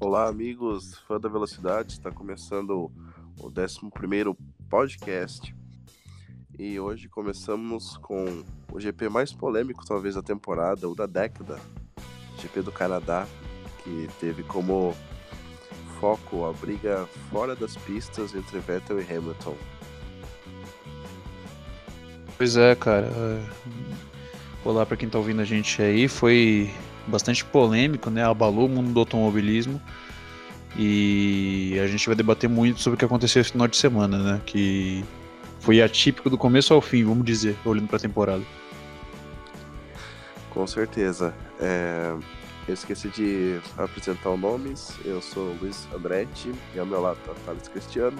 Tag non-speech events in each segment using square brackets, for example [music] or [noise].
Olá, amigos, fã da velocidade, está começando o 11 podcast. E hoje começamos com o GP mais polêmico, talvez, da temporada, o da década, GP do Canadá, que teve como foco a briga fora das pistas entre Vettel e Hamilton. Pois é, cara. Olá para quem tá ouvindo a gente aí. Foi bastante polêmico, né? Abalou o mundo do automobilismo. E a gente vai debater muito sobre o que aconteceu esse final de semana, né? Que foi atípico do começo ao fim, vamos dizer, olhando para a temporada. Com certeza. É... Eu esqueci de apresentar nomes. Eu sou Luiz Andretti e ao meu lado está Thales Cristiano.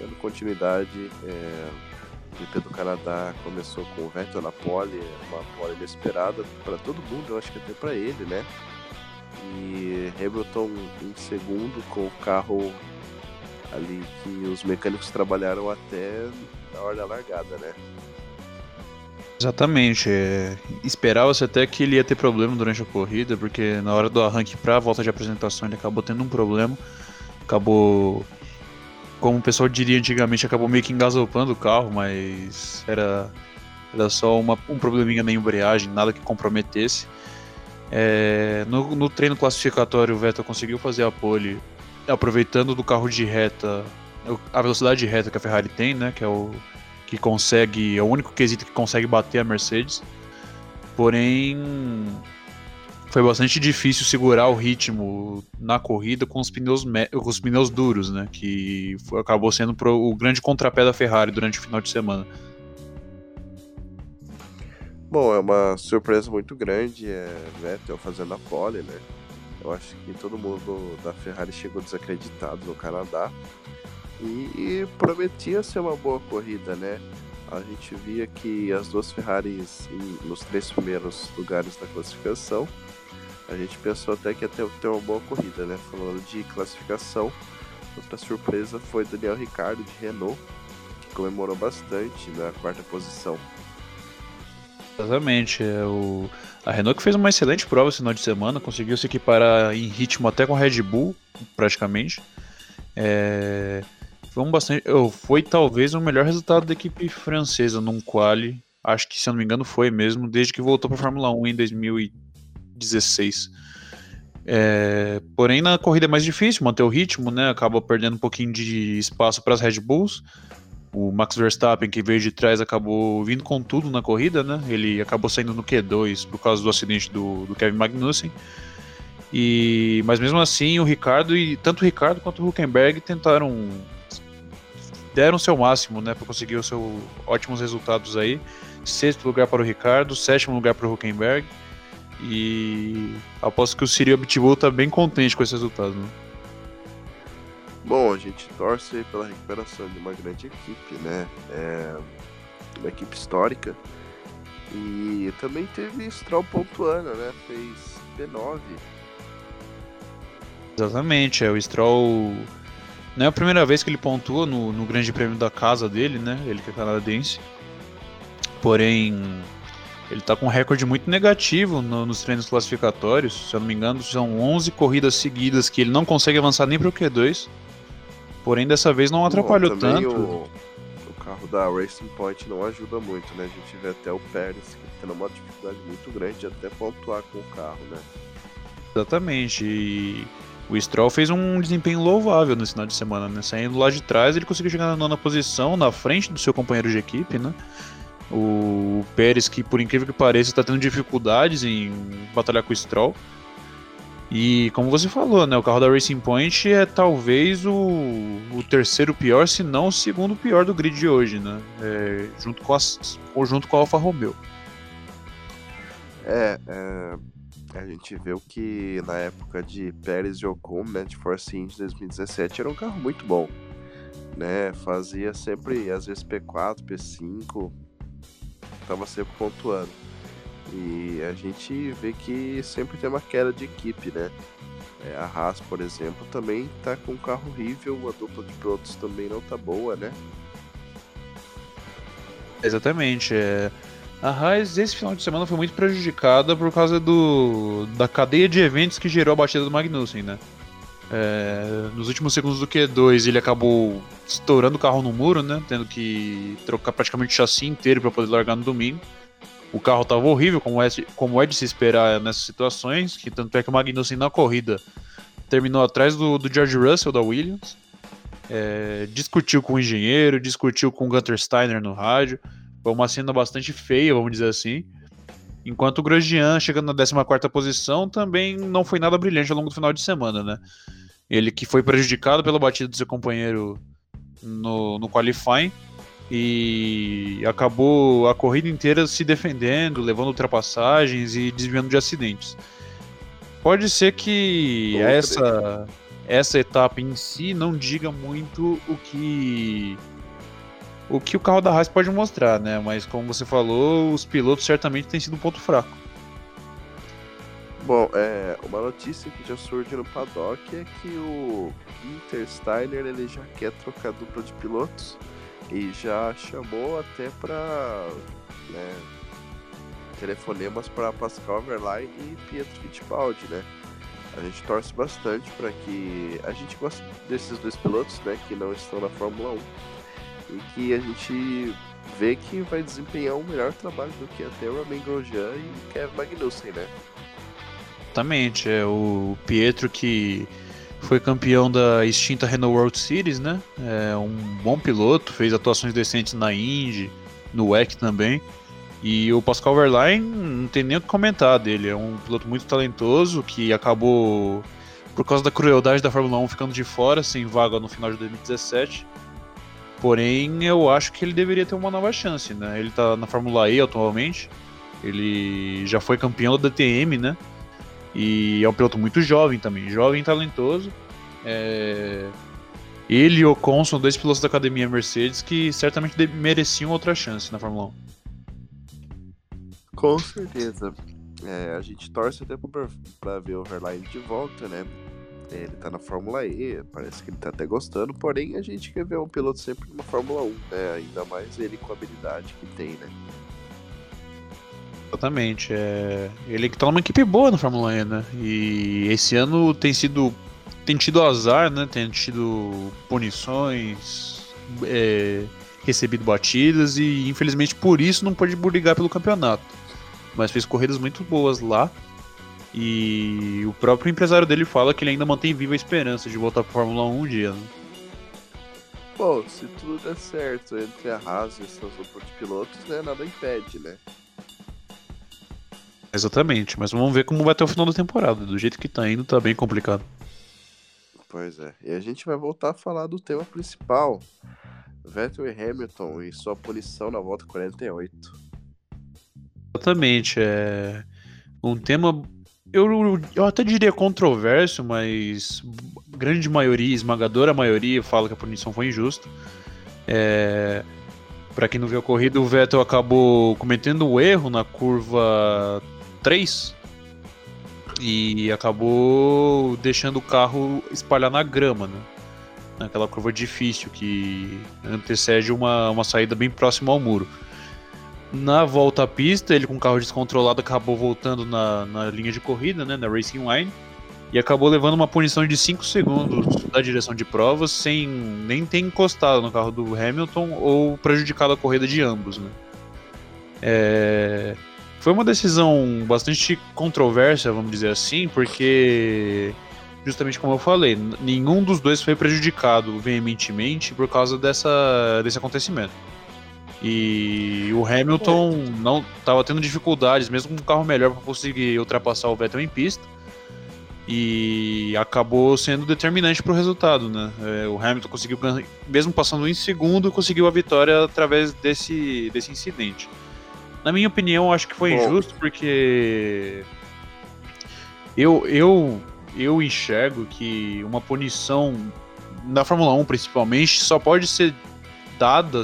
Dando continuidade, é... GP do Canadá começou com o Vettel na pole, uma pole inesperada para todo mundo, eu acho que até para ele, né? E Hamilton em segundo com o carro ali que os mecânicos trabalharam até na hora da largada, né? Exatamente. É... Esperava-se até que ele ia ter problema durante a corrida, porque na hora do arranque para a volta de apresentação ele acabou tendo um problema. Acabou, como o pessoal diria antigamente, acabou meio que engasopando o carro, mas era, era só uma, um probleminha na embreagem, nada que comprometesse. É... No, no treino classificatório, o Vettel conseguiu fazer a pole aproveitando do carro de reta, a velocidade de reta que a Ferrari tem, né, que é o que consegue, é o único quesito que consegue bater a Mercedes. Porém, foi bastante difícil segurar o ritmo na corrida com os pneus, com os pneus duros, né? Que foi, acabou sendo pro, o grande contrapé da Ferrari durante o final de semana. Bom, é uma surpresa muito grande, é Vettel fazendo a pole, né? Eu acho que todo mundo da Ferrari chegou desacreditado no Canadá. E, e, prometia ser uma boa corrida, né? A gente via que as duas Ferraris nos três primeiros lugares da classificação. A gente pensou até que ia ter, ter uma boa corrida, né? Falando de classificação, outra surpresa foi Daniel Ricardo de Renault, que comemorou bastante na quarta posição. Exatamente. É o... A Renault que fez uma excelente prova esse final de semana, conseguiu se equiparar em ritmo até com a Red Bull, praticamente. É... Foi, um bastante, foi talvez o melhor resultado da equipe francesa num quali. Acho que, se eu não me engano, foi mesmo, desde que voltou para a Fórmula 1 em 2016. É, porém, na corrida é mais difícil manter o ritmo, né? Acaba perdendo um pouquinho de espaço para as Red Bulls. O Max Verstappen, que veio de trás, acabou vindo com tudo na corrida, né? Ele acabou saindo no Q2 por causa do acidente do, do Kevin Magnussen. E, mas mesmo assim, o Ricardo e tanto o Ricardo quanto o Huckenberg tentaram deram o seu máximo, né, para conseguir os seus ótimos resultados aí. Sexto lugar para o Ricardo, sétimo lugar para o Huckenberg. E aposto que o Cyril Abitbull está bem contente com esse resultado, né? Bom, a gente torce pela recuperação de uma grande equipe, né? É uma equipe histórica. E também teve Stroll pontuando, né? Fez P9. Exatamente, é o Stroll não é a primeira vez que ele pontua no, no grande prêmio da casa dele, né? Ele que é canadense. Porém, ele tá com um recorde muito negativo no, nos treinos classificatórios. Se eu não me engano, são 11 corridas seguidas que ele não consegue avançar nem pro Q2. Porém, dessa vez não atrapalhou Bom, tanto. O, o, carro da Racing Point não ajuda muito, né? A gente vê até o Pérez que tem uma dificuldade muito grande de até pontuar com o carro, né? Exatamente. E o Stroll fez um desempenho louvável nesse final de semana, né? Saindo lá de trás, ele conseguiu chegar na nona posição, na frente do seu companheiro de equipe, né? O Pérez, que por incrível que pareça, está tendo dificuldades em batalhar com o Stroll. E como você falou, né? O carro da Racing Point é talvez o, o terceiro pior, se não o segundo pior do grid de hoje, né? É, junto, com as, junto com a Alfa Romeo. É, é a gente viu que na época de Pérez e Ocon, né, de Force India 2017, era um carro muito bom. Né? Fazia sempre, às vezes, P4, P5, tava sempre pontuando. E a gente vê que sempre tem uma queda de equipe, né? É, a Haas, por exemplo, também tá com um carro horrível, a dupla de pilotos também não tá boa, né? Exatamente. É... A Haas esse final de semana foi muito prejudicada por causa do da cadeia de eventos que gerou a batida do Magnussen, né? É, nos últimos segundos do Q2 ele acabou estourando o carro no muro, né? Tendo que trocar praticamente o chassi inteiro para poder largar no domingo. O carro estava horrível, como é, como é de se esperar nessas situações, que tanto é que o Magnussen na corrida terminou atrás do, do George Russell da Williams. É, discutiu com o engenheiro, discutiu com o Gunter Steiner no rádio. Foi uma cena bastante feia, vamos dizer assim. Enquanto o Grosjean, chegando na 14 posição, também não foi nada brilhante ao longo do final de semana, né? Ele que foi prejudicado pela batida do seu companheiro no, no qualifying e acabou a corrida inteira se defendendo, levando ultrapassagens e desviando de acidentes. Pode ser que essa, essa etapa em si não diga muito o que o que o carro da Haas pode mostrar, né? Mas como você falou, os pilotos certamente têm sido um ponto fraco. Bom, é, uma notícia que já surge no paddock é que o Inter Steiner ele já quer trocar dupla de pilotos e já chamou até para né, telefonemas para Pascal Verlaine e Pietro Fittipaldi, né? A gente torce bastante para que a gente gosta desses dois pilotos, né, que não estão na Fórmula 1 e que a gente vê que vai desempenhar um melhor trabalho do que até o Romain Grosjean e o Kevin Magnussen, né? Exatamente, é o Pietro que foi campeão da extinta Renault World Series, né? É um bom piloto, fez atuações decentes na Indy, no WEC também. E o Pascal Verlaine não tem nem o que comentar dele, é um piloto muito talentoso que acabou, por causa da crueldade da Fórmula 1, ficando de fora, sem vaga no final de 2017. Porém, eu acho que ele deveria ter uma nova chance, né? Ele tá na Fórmula E atualmente, ele já foi campeão da DTM, né? E é um piloto muito jovem também, jovem e talentoso. É... Ele e o Ocon são dois pilotos da academia Mercedes que certamente mereciam outra chance na Fórmula 1. Com certeza. É, a gente torce até para ver o Verlaine de volta, né? Ele tá na Fórmula E, parece que ele tá até gostando, porém a gente quer ver um piloto sempre na Fórmula 1, né? Ainda mais ele com a habilidade que tem, né? Exatamente. É... Ele que tá numa equipe boa na Fórmula E, né? E esse ano tem sido. tem tido azar, né? Tem tido punições, é... recebido batidas e infelizmente por isso não pôde brigar pelo campeonato. Mas fez corridas muito boas lá. E o próprio empresário dele fala que ele ainda mantém viva a esperança de voltar pra Fórmula 1 um dia, né? Pô, se tudo der certo entre a Haas e seus outros pilotos, né, nada impede, né? Exatamente, mas vamos ver como vai ter o final da temporada. Do jeito que tá indo, tá bem complicado. Pois é. E a gente vai voltar a falar do tema principal: Vettel e Hamilton e sua punição na volta 48. Exatamente. É um tema. Eu, eu até diria controverso, mas grande maioria, esmagadora maioria, fala que a punição foi injusta. É, para quem não viu a corrida, o Vettel acabou cometendo um erro na curva 3 e acabou deixando o carro espalhar na grama, né? Naquela curva difícil que antecede uma, uma saída bem próxima ao muro. Na volta à pista, ele com o carro descontrolado acabou voltando na, na linha de corrida, né, na Racing Line, e acabou levando uma punição de 5 segundos da direção de provas, sem nem ter encostado no carro do Hamilton ou prejudicado a corrida de ambos. Né. É... Foi uma decisão bastante controversa, vamos dizer assim, porque, justamente como eu falei, nenhum dos dois foi prejudicado veementemente por causa dessa, desse acontecimento. E o Hamilton não estava tendo dificuldades, mesmo com um carro melhor, para conseguir ultrapassar o Vettel em pista. E acabou sendo determinante para o resultado, né? É, o Hamilton conseguiu, mesmo passando em segundo, conseguiu a vitória através desse, desse incidente. Na minha opinião, acho que foi Bom. injusto porque eu, eu, eu enxergo que uma punição na Fórmula 1 principalmente só pode ser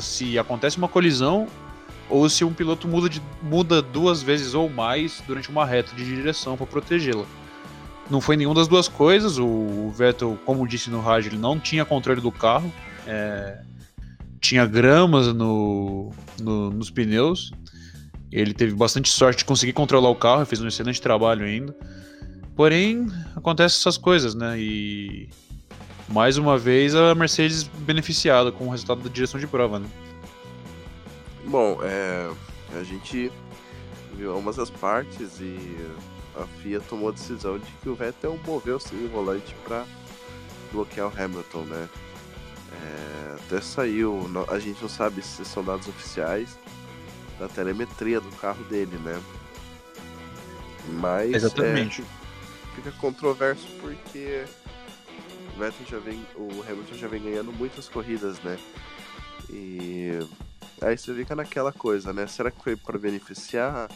se acontece uma colisão ou se um piloto muda, de, muda duas vezes ou mais durante uma reta de direção para protegê-la. Não foi nenhuma das duas coisas. O Vettel, como disse no rádio, ele não tinha controle do carro. É, tinha gramas no, no, nos pneus ele teve bastante sorte de conseguir controlar o carro, fez um excelente trabalho ainda. Porém, acontecem essas coisas, né? E mais uma vez a Mercedes beneficiada com o resultado da direção de prova, né? Bom, é, a gente viu ambas as partes e a FIA tomou a decisão de que o Vettel moveu sim o volante para bloquear o Hamilton, né? É, até saiu, a gente não sabe se são dados oficiais da telemetria do carro dele, né? Mas Exatamente. É, fica controverso porque o Vettel já vem, o Hamilton já vem ganhando muitas corridas, né? E aí você fica naquela coisa, né? Será que foi para beneficiar?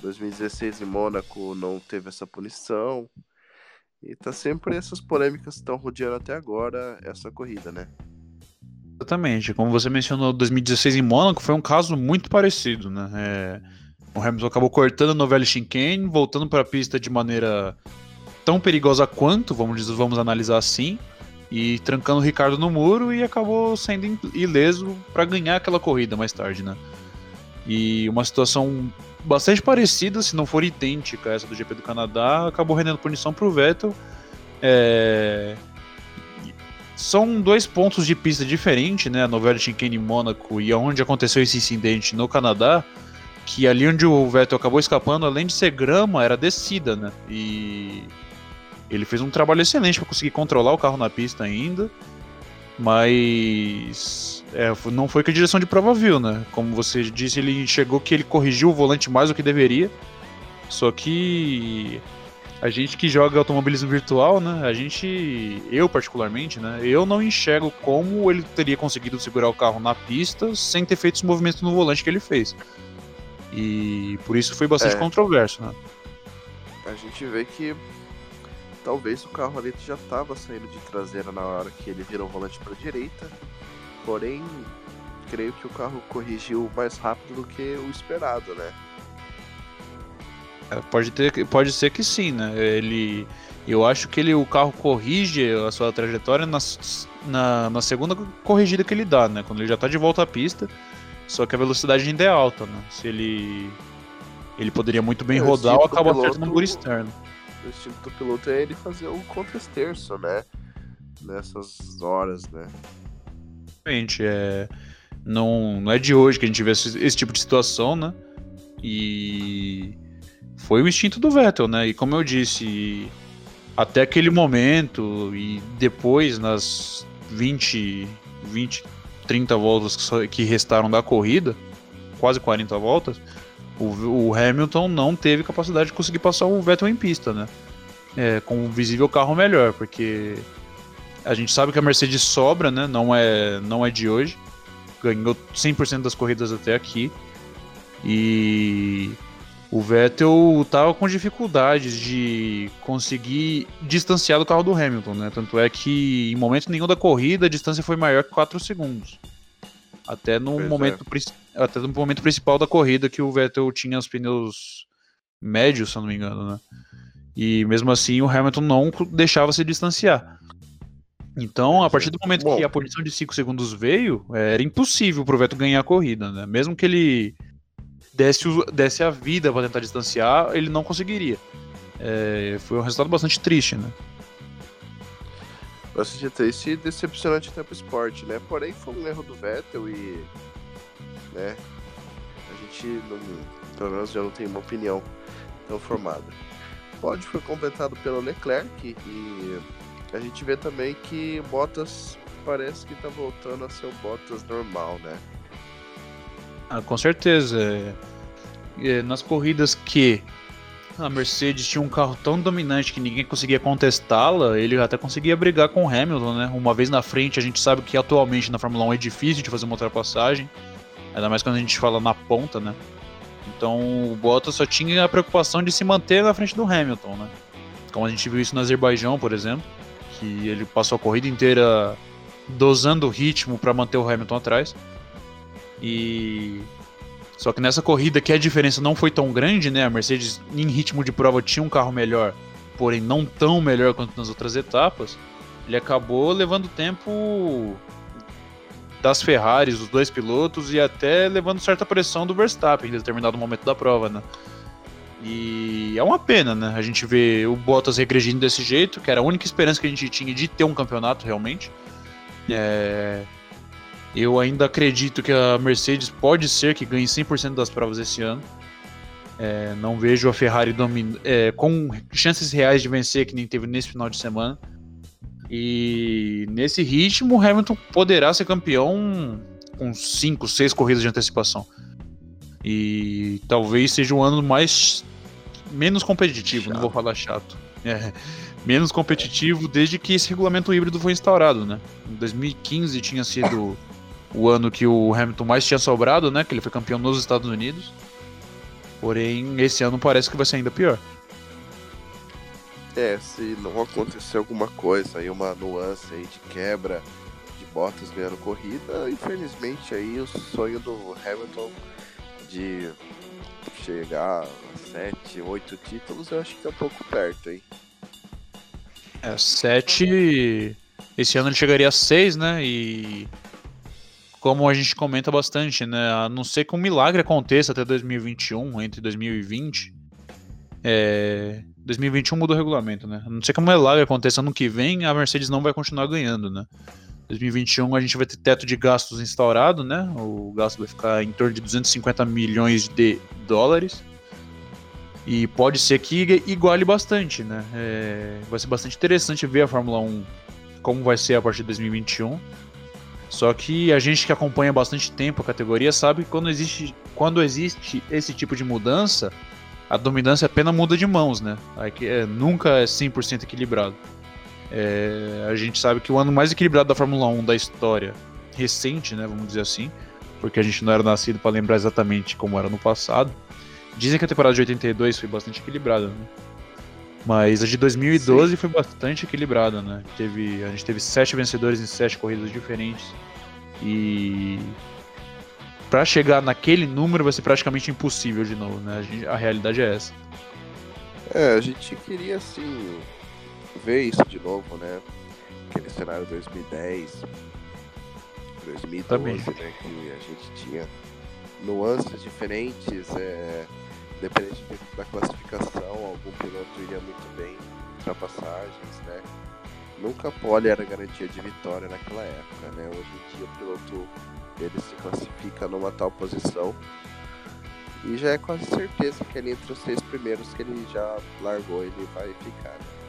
2016 em Mônaco não teve essa punição. E tá sempre essas polêmicas que estão rodeando até agora essa corrida, né? Exatamente. Como você mencionou, 2016 em Mônaco foi um caso muito parecido, né? É, o Hamilton acabou cortando a novela chicane, voltando para a pista de maneira tão perigosa quanto, vamos dizer, vamos analisar assim, e trancando o Ricardo no muro e acabou sendo ileso para ganhar aquela corrida mais tarde, né? E uma situação bastante parecida, se não for idêntica essa do GP do Canadá, acabou rendendo punição para o Vettel. É... São dois pontos de pista diferentes, né? A novela Chicane em Mônaco e onde aconteceu esse incidente no Canadá, que ali onde o Vettel acabou escapando, além de ser grama, era descida, né? E ele fez um trabalho excelente para conseguir controlar o carro na pista ainda, mas é, não foi que a direção de prova viu, né? Como você disse, ele enxergou que ele corrigiu o volante mais do que deveria. Só que a gente que joga automobilismo virtual, né? A gente, eu particularmente, né? Eu não enxergo como ele teria conseguido segurar o carro na pista sem ter feito os movimentos no volante que ele fez. E por isso foi bastante é. controverso, né? A gente vê que talvez o carro ali já estava saindo de traseira na hora que ele virou o volante para direita Porém, creio que o carro corrigiu mais rápido do que o esperado, né? É, pode, ter, pode ser que sim, né? Ele, eu acho que ele, o carro corrige a sua trajetória na, na, na segunda corrigida que ele dá, né? Quando ele já está de volta à pista, só que a velocidade ainda é alta, né? Se ele ele poderia muito bem é, rodar ou acabar piloto, no muro externo. O instinto do piloto é ele fazer o contra-esterço, né? Nessas horas, né? Exatamente. É, não, não é de hoje que a gente vê esse, esse, tipo de situação, né? E foi o instinto do Vettel, né? E como eu disse, até aquele momento e depois nas 20, 20 30 voltas que restaram da corrida, quase 40 voltas, o, o Hamilton não teve capacidade de conseguir passar o Vettel em pista, né? É, com um visível carro melhor, porque a gente sabe que a Mercedes sobra, né? Não é, não é de hoje. Ganhou 100% das corridas até aqui. E o Vettel estava com dificuldades de conseguir distanciar do carro do Hamilton, né? Tanto é que em momento nenhum da corrida a distância foi maior que 4 segundos. Até no, momento, é. Até no momento principal da corrida que o Vettel tinha os pneus médios, se eu não me engano, né? E mesmo assim o Hamilton não deixava se distanciar. Então, a partir do momento Bom. que a punição de 5 segundos veio, é, era impossível pro Vettel ganhar a corrida, né? Mesmo que ele desse, desse a vida para tentar distanciar, ele não conseguiria. É, foi um resultado bastante triste, né? Bastante triste e decepcionante até pro esporte, né? Porém, foi um erro do Vettel e. né? A gente, não, pelo menos, já não tem uma opinião tão formada. O pódio foi completado pelo Leclerc e a gente vê também que Bottas parece que tá voltando a ser o Bottas normal, né? Ah, com certeza. É, é, nas corridas que a Mercedes tinha um carro tão dominante que ninguém conseguia contestá-la, ele até conseguia brigar com o Hamilton, né? Uma vez na frente, a gente sabe que atualmente na Fórmula 1 é difícil de fazer uma ultrapassagem, ainda mais quando a gente fala na ponta, né? Então o Bottas só tinha a preocupação de se manter na frente do Hamilton, né? Como a gente viu isso no Azerbaijão, por exemplo que ele passou a corrida inteira dosando o ritmo para manter o Hamilton atrás. E só que nessa corrida que a diferença não foi tão grande, né? A Mercedes em ritmo de prova tinha um carro melhor, porém não tão melhor quanto nas outras etapas. Ele acabou levando tempo das Ferraris, dos dois pilotos e até levando certa pressão do Verstappen em determinado momento da prova, né? E é uma pena, né? A gente vê o Bottas regredindo desse jeito, que era a única esperança que a gente tinha de ter um campeonato realmente. É... Eu ainda acredito que a Mercedes pode ser que ganhe 100% das provas esse ano. É, não vejo a Ferrari domin... É, com chances reais de vencer, que nem teve nesse final de semana. E nesse ritmo, o Hamilton poderá ser campeão com 5, 6 corridas de antecipação. E talvez seja o ano mais menos competitivo, chato. não vou falar chato. É, menos competitivo desde que esse regulamento híbrido foi instaurado, né? Em 2015 tinha sido o ano que o Hamilton mais tinha sobrado, né? Que ele foi campeão nos Estados Unidos. Porém, esse ano parece que vai ser ainda pior. É, se não acontecer alguma coisa aí, uma nuance aí de quebra de botas ganhando corrida, infelizmente aí o sonho do Hamilton de chegar a 7, 8 títulos, eu acho que tá um pouco perto, hein? É, 7. Esse ano ele chegaria a 6, né? E. Como a gente comenta bastante, né? A não ser que um milagre aconteça até 2021, entre 2020. É, 2021 mudou o regulamento, né? A não ser que um milagre aconteça ano que vem, a Mercedes não vai continuar ganhando, né? 2021 a gente vai ter teto de gastos instaurado, né? O gasto vai ficar em torno de 250 milhões de dólares. E pode ser que iguale bastante, né? É, vai ser bastante interessante ver a Fórmula 1 como vai ser a partir de 2021. Só que a gente que acompanha bastante tempo a categoria sabe que quando existe, quando existe esse tipo de mudança, a dominância apenas muda de mãos, né? É, nunca é 100% equilibrado. É, a gente sabe que o ano mais equilibrado da Fórmula 1 da história recente, né, vamos dizer assim, porque a gente não era nascido para lembrar exatamente como era no passado. Dizem que a temporada de 82 foi bastante equilibrada, né? Mas a de 2012 Sim. foi bastante equilibrada, né? Teve, a gente teve sete vencedores em sete corridas diferentes. E para chegar naquele número vai ser praticamente impossível de novo, né? A, gente, a realidade é essa. É, a gente queria assim ver isso de novo, né? Aquele cenário 2010, 2012, Também. né? Que a gente tinha nuances diferentes, é, dependente da classificação, algum piloto iria muito bem, ultrapassagens, né? Nunca pole era garantia de vitória naquela época, né? Hoje em dia o piloto ele se classifica numa tal posição e já é quase certeza que ele entre os seis primeiros que ele já largou ele vai ficar. Né?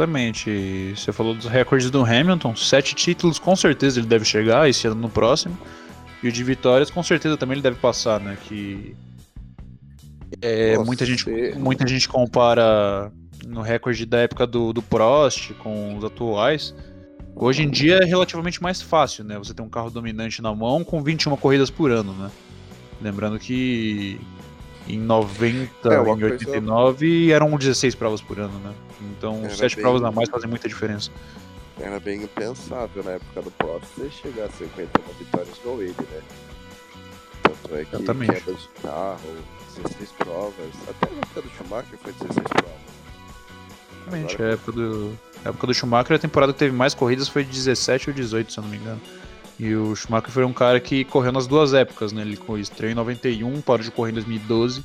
Exatamente. Você falou dos recordes do Hamilton, sete títulos com certeza ele deve chegar esse ano no próximo. E o de vitórias com certeza também ele deve passar, né? Que é, muita gente muita gente compara no recorde da época do, do Prost com os atuais. Hoje em dia é relativamente mais fácil, né? Você tem um carro dominante na mão com 21 corridas por ano, né? Lembrando que em 90, é, em 89 coisa... eram 16 provas por ano, né? Então, Era 7 bem... provas a mais fazem muita diferença. Era bem impensável na época do Prost você chegar a 51 vitórias igual ele, né? Tanto é que Exatamente. queda de carro, 16 provas, até na época do Schumacher foi 16 provas. Exatamente, Agora... a época do, a época do Schumacher, a temporada que teve mais corridas foi 17 ou 18, se eu não me engano. E o Schumacher foi um cara que correu nas duas épocas, né? Ele estreou em 91, parou de correr em 2012.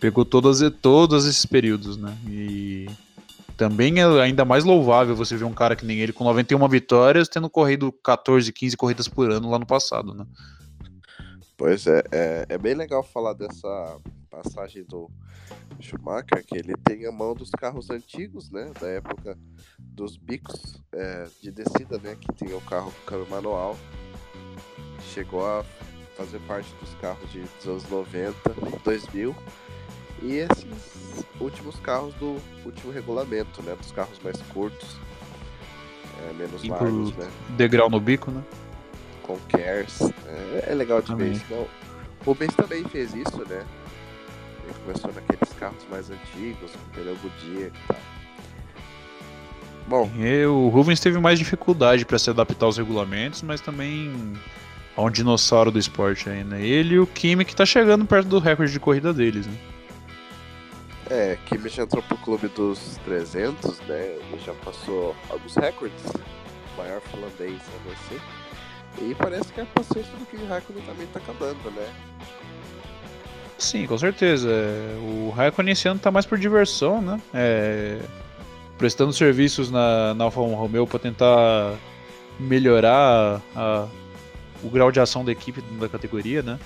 Pegou todas, todos esses períodos, né? E também é ainda mais louvável você ver um cara que nem ele com 91 vitórias tendo corrido 14, 15 corridas por ano lá no passado, né? Pois é, é, é bem legal falar dessa passagem do Schumacher, que ele tem a mão dos carros antigos, né? Da época dos bicos é, de descida, né? Que tinha o carro com câmbio manual. Chegou a fazer parte dos carros de, dos anos 90, 2000. E esses últimos carros do último regulamento, né? Dos carros mais curtos, é, menos largos, né? Degrau no bico, né? Com cares. É, é legal de ver isso. O Rubens também fez isso, né? Ele começou naqueles carros mais antigos, com pneu Goodyear e tal. Bom. E o Rubens teve mais dificuldade para se adaptar aos regulamentos, mas também é um dinossauro do esporte ainda. Né? Ele e o Kimi que tá chegando perto do recorde de corrida deles, né? É, Kimi já entrou pro clube dos 300, né? Ele já passou alguns recordes. O maior finlandês a vencer. E parece que a paciência do Kimi Raikkonen também tá acabando, né? Sim, com certeza. É, o Raikkonen esse ano tá mais por diversão, né? É, prestando serviços na, na Alfa Romeo para tentar melhorar a, o grau de ação da equipe da categoria, né?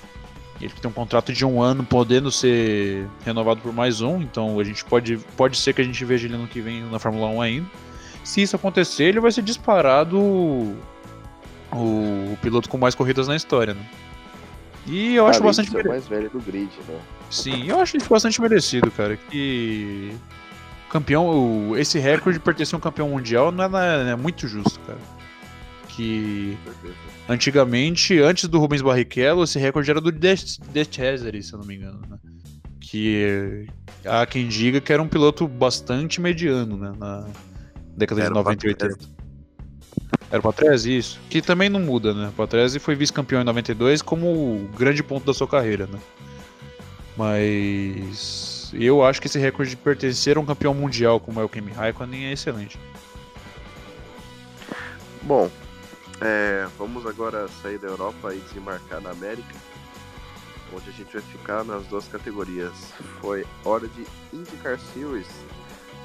Ele tem um contrato de um ano podendo ser renovado por mais um, então a gente pode, pode ser que a gente veja ele ano que vem na Fórmula 1 ainda. Se isso acontecer, ele vai ser disparado o, piloto com mais corridas na história, né? E eu acho bastante merecido. mais velho do grid, né? Sim, eu acho isso bastante merecido, cara. Que campeão, esse recorde de pertencer a um campeão mundial não é, não é muito justo, cara. Que antigamente, antes do Rubens Barrichello, esse recorde era do De, Cesare, se eu não me engano, né? Que há quem diga que era um piloto bastante mediano, né? Na década era de 90 e 80. Era o Patrese, isso. Que também não muda, né? O Patrese foi vice-campeão em 92 como o grande ponto da sua carreira, né? Mas eu acho que esse recorde de pertencer a um campeão mundial como é o Kimi Raikkonen é excelente. Bom, é, vamos agora sair da Europa e desembarcar na América, onde a gente vai ficar nas duas categorias. Foi hora de IndyCar Series.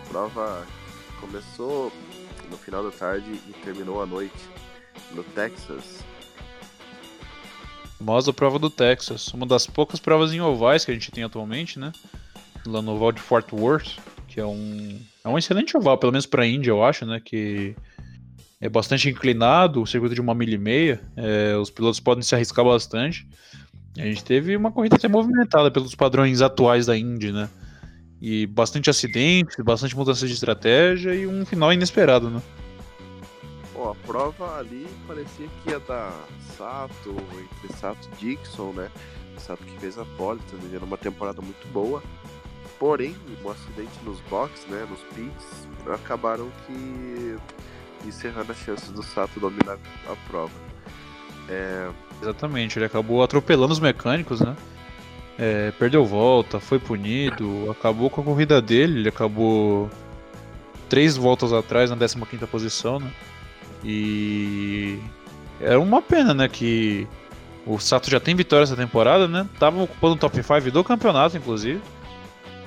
Prova começou no final da tarde e terminou à noite no Texas. Famosa prova do Texas, uma das poucas provas em ovais que a gente tem atualmente, né? Lá no oval de Fort Worth, que é um é um excelente oval, pelo menos para a Índia, eu acho, né? Que é bastante inclinado, o circuito de uma milha e meia, é, os pilotos podem se arriscar bastante. A gente teve uma corrida até movimentada pelos padrões atuais da Indy, né? E bastante acidentes, bastante mudanças de estratégia e um final inesperado, né? Bom, a prova ali parecia que ia dar Sato, entre Sato e Dixon, né? Sato que fez a pole, tá vivendo uma temporada muito boa. Porém, um acidente nos boxes, né, nos pits, acabaram que encerrando as chances do Sato dominar a prova. É... Exatamente, ele acabou atropelando os mecânicos, né? É, perdeu volta, foi punido, acabou com a corrida dele, ele acabou três voltas atrás na 15 posição, né? E era uma pena, né, que o Sato já tem vitória essa temporada, né? Tava ocupando o top 5 do campeonato, inclusive.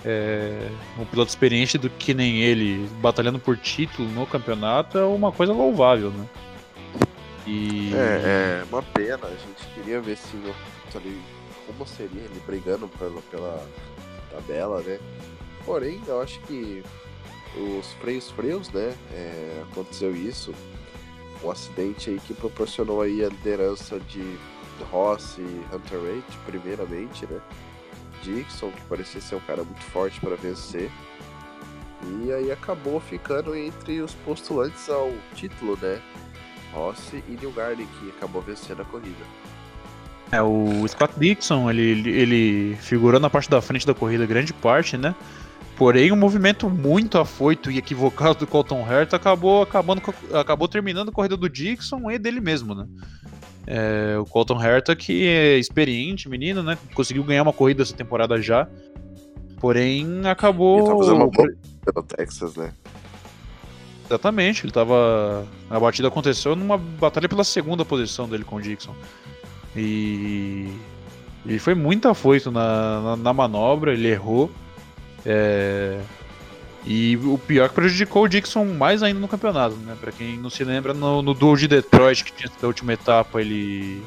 É, um piloto experiente do que nem ele, batalhando por título no campeonato, é uma coisa louvável, né? E... É, é uma pena, a gente queria ver se ali como seria ele brigando pela, pela tabela, né? Porém, eu acho que os freios frios, né? É, aconteceu isso. Um acidente aí que proporcionou aí a liderança de Rossi e Hunter Rate, primeiramente, né? Dixon, que parecia ser um cara muito forte para vencer. E aí acabou ficando entre os postulantes ao título, né? Rossi e Newgarden, que acabou vencendo a corrida. É, o Scott Dixon, ele, ele figurou na parte da frente da corrida grande parte, né? Porém, um movimento muito afoito e equivocado do Colton Herta acabou, acabando, acabou terminando a corrida do Dixon e dele mesmo, né? É, o Colton Herta, que é experiente, menino, né? Conseguiu ganhar uma corrida essa temporada já. Porém, acabou. Ele tá fazendo uma boa pelo Texas, né? Exatamente, ele tava. A batida aconteceu numa batalha pela segunda posição dele com o Dixon. E ele foi muito afoito na, na, na manobra, ele errou. É... E o pior é que prejudicou o Dixon mais ainda no campeonato, né? Pra quem não se lembra, no, no duo de Detroit, que tinha sido a última etapa, ele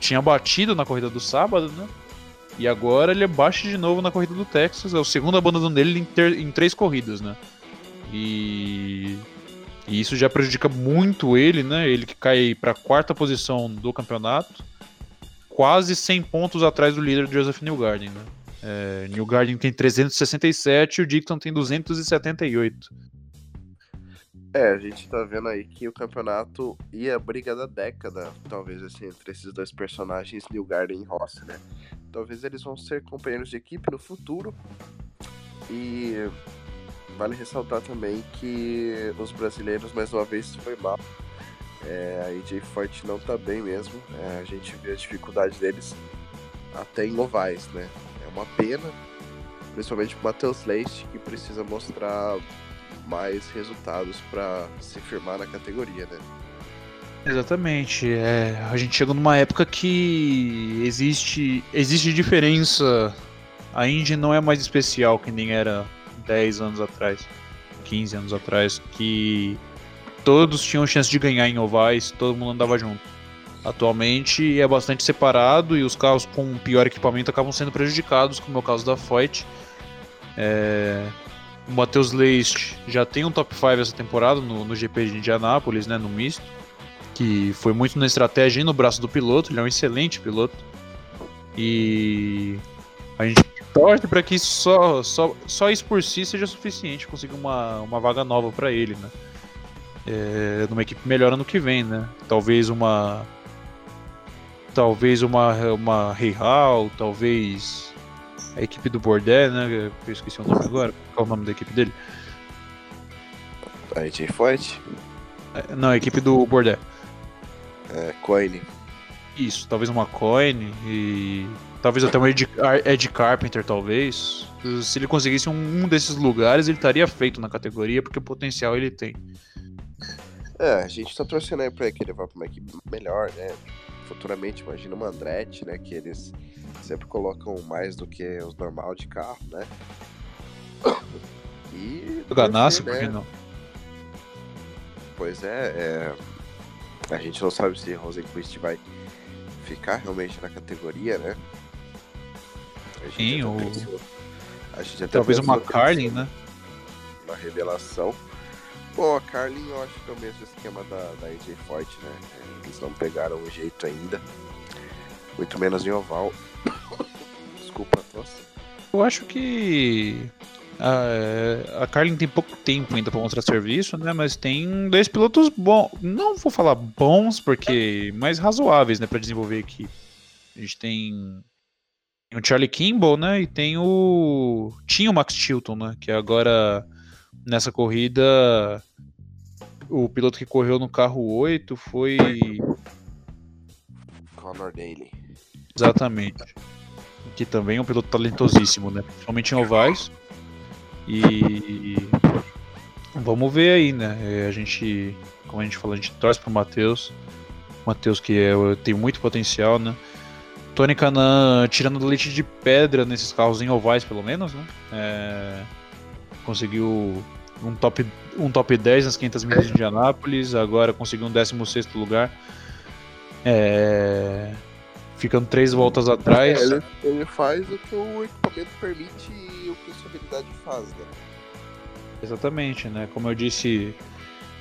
tinha batido na corrida do sábado, né? E agora ele bate de novo na corrida do Texas. É o segundo abandono dele em, ter, em três corridas, né? E... e isso já prejudica muito ele, né? Ele que cai para quarta posição do campeonato quase 100 pontos atrás do líder Joseph Newgarden, né? É, Newgarden tem 367 e o Dixon tem 278. É, a gente tá vendo aí que o campeonato ia a briga da década, talvez assim, entre esses dois personagens, Newgarden e Rossi, né? Talvez eles vão ser companheiros de equipe no futuro. E vale ressaltar também que os brasileiros, mais uma vez, foi mal é, a AJ Forte não tá bem mesmo. É, a gente vê a dificuldade deles até em ovais, né? É uma pena, principalmente pro Matheus Leite, que precisa mostrar mais resultados para se firmar na categoria, né? Exatamente. É, a gente chegou numa época que existe, existe diferença a Indy não é mais especial que nem era 10 anos atrás, 15 anos atrás, que todos tinham chance de ganhar em ovais, todo mundo andava junto. Atualmente é bastante separado e os carros com pior equipamento acabam sendo prejudicados, como é o caso da Foyt. É... O Matheus Leist já tem um top 5 essa temporada no, no GP de Indianápolis, né, no misto, que foi muito na estratégia e no braço do piloto, ele é um excelente piloto. E a gente torce para que só, só, só isso por si seja suficiente conseguir uma, uma vaga nova para ele, né? É, numa equipe melhor ano que vem, né? Talvez uma talvez uma uma Real, talvez a equipe do Bordet, né? Eu esqueci o nome agora. Qual é o nome da equipe dele? A AJ Foyt? É, não, a equipe do Bordet. É, Coine. Isso, talvez uma Coin e talvez até um Ed, Ed Carpenter, talvez. Se ele conseguisse um, um, desses lugares, ele estaria feito na categoria, porque o potencial ele tem. É, a gente tá torcendo aí pra que ele vá pra uma equipe melhor, né? Futuramente, imagina uma Andretti, né? Que eles sempre colocam mais do que os normal de carro, né? E. O Ganassi, né? por que não? Pois é, é, a gente não sabe se Rosenquist vai ficar realmente na categoria, né? Sim, ou. Pensou, a gente até Talvez uma Carlin, né? Uma revelação. Bom, a Carlin eu acho que é o mesmo esquema da, da AJ Forte, né? Eles não pegaram o jeito ainda. Muito menos em oval. [coughs] Desculpa a tosse. Eu acho que a, a Carlin tem pouco tempo ainda para mostrar serviço, né? Mas tem dois pilotos bons. Não vou falar bons, porque mais razoáveis, né? Para desenvolver aqui. A gente tem o Charlie Kimball, né? E tem o. Tinha o Max Chilton, né? Que agora nessa corrida. O piloto que correu no carro 8 foi. Connor Daly. Exatamente. Que também é um piloto talentosíssimo, né? Principalmente em ovais. E vamos ver aí, né? É, a gente, como a gente falou, a gente torce pro Matheus. Matheus que é, tem muito potencial, né? Tony Canan tirando do leite de pedra nesses carros em ovais, pelo menos, né? É, conseguiu um top, um top 10 nas 500 milhas de Indianápolis, agora conseguiu um 16 lugar. É, ficando três voltas atrás. É, ele, ele, faz o que o equipamento permite e o que a sua habilidade faz, né? Exatamente, né? Como eu disse,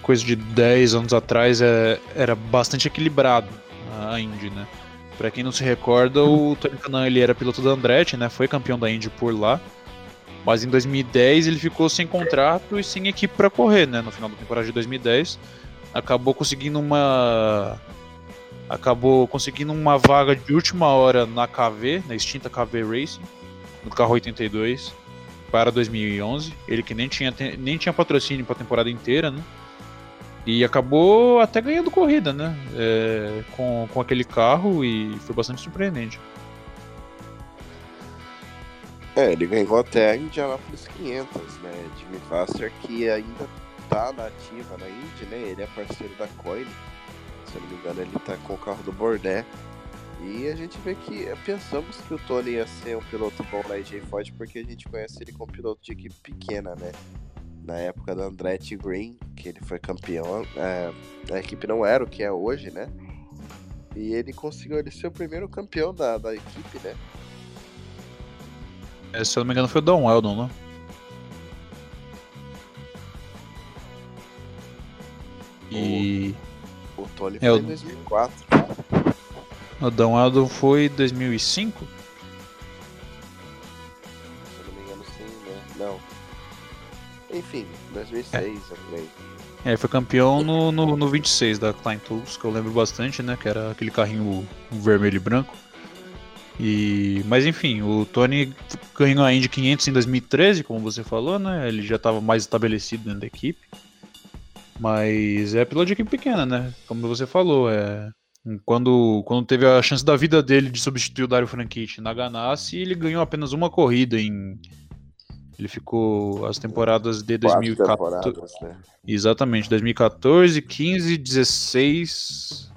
coisa de 10 anos atrás é, era bastante equilibrado a Indy, né? Pra quem não se recorda, o Tony Canan ele era piloto da Andretti, né? Foi campeão da Indy por lá. Mas em 2010 ele ficou sem contrato e sem equipe para correr, né? No final da temporada de 2010. Acabou conseguindo uma acabou conseguindo uma vaga de última hora na KV, na extinta KV Racing, no carro 82 para 2011. Ele que nem tinha, nem tinha patrocínio para a temporada inteira, né? E acabou até ganhando corrida, né? É, com, com aquele carro e foi bastante surpreendente. É, ele ganhou até a Indianapolis 500, né? Jimmy Vassar que ainda tá na ativa na Indy, né? Ele é parceiro da Coile se eu não me engano, ele tá com o carro do Bordet. E a gente vê que pensamos que o Tony ia ser um piloto bom na EJ Ford porque a gente conhece ele como piloto de equipe pequena, né? Na época da Andretti Green, que ele foi campeão, é, a equipe não era o que é hoje, né? E ele conseguiu ele ser o primeiro campeão da, da equipe, né? É, se eu não me engano foi o Don Weldon, né? E. O Tony é, foi em 2004. O Dom Aldo foi em 2005? Se eu não me engano, sim, né? Não. Enfim, 2006, é. eu falei. É, foi campeão no, no, no 26 da Klein Tools, que eu lembro bastante, né? Que era aquele carrinho vermelho e branco. E, mas enfim, o Tony ganhou a Indy 500 em 2013, como você falou, né? Ele já estava mais estabelecido dentro da equipe. Mas é piloto de equipe pequena, né? Como você falou, é. Quando, quando teve a chance da vida dele de substituir o Dario Franchitti na Ganassi, ele ganhou apenas uma corrida em. Ele ficou as temporadas de 2014. Né? Exatamente, 2014, 15, 16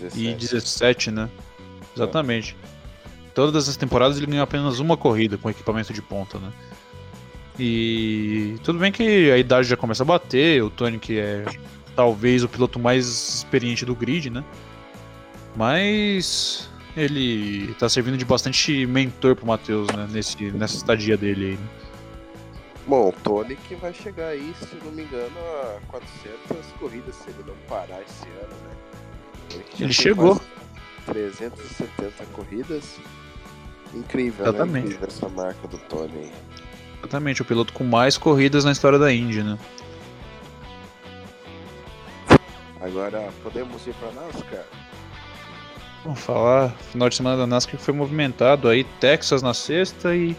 17. e 17, né? Exatamente. Todas as temporadas ele ganhou apenas uma corrida com equipamento de ponta, né? E tudo bem que a idade já começa a bater, o Tony que é talvez o piloto mais experiente do grid, né? Mas ele tá servindo de bastante mentor pro Matheus, né? Nesse, nessa estadia dele aí. Né? Bom, o Tony que vai chegar aí, se não me engano, a 400 corridas se ele não parar esse ano, né? Ele, ele chegou. 370 corridas. Incrível, né? Exatamente. né? Incrível essa marca do Tony. Exatamente, o piloto com mais corridas na história da Indy, né? Agora podemos ir para NASCAR. Vamos falar, final de semana da NASCAR foi movimentado aí, Texas na sexta e,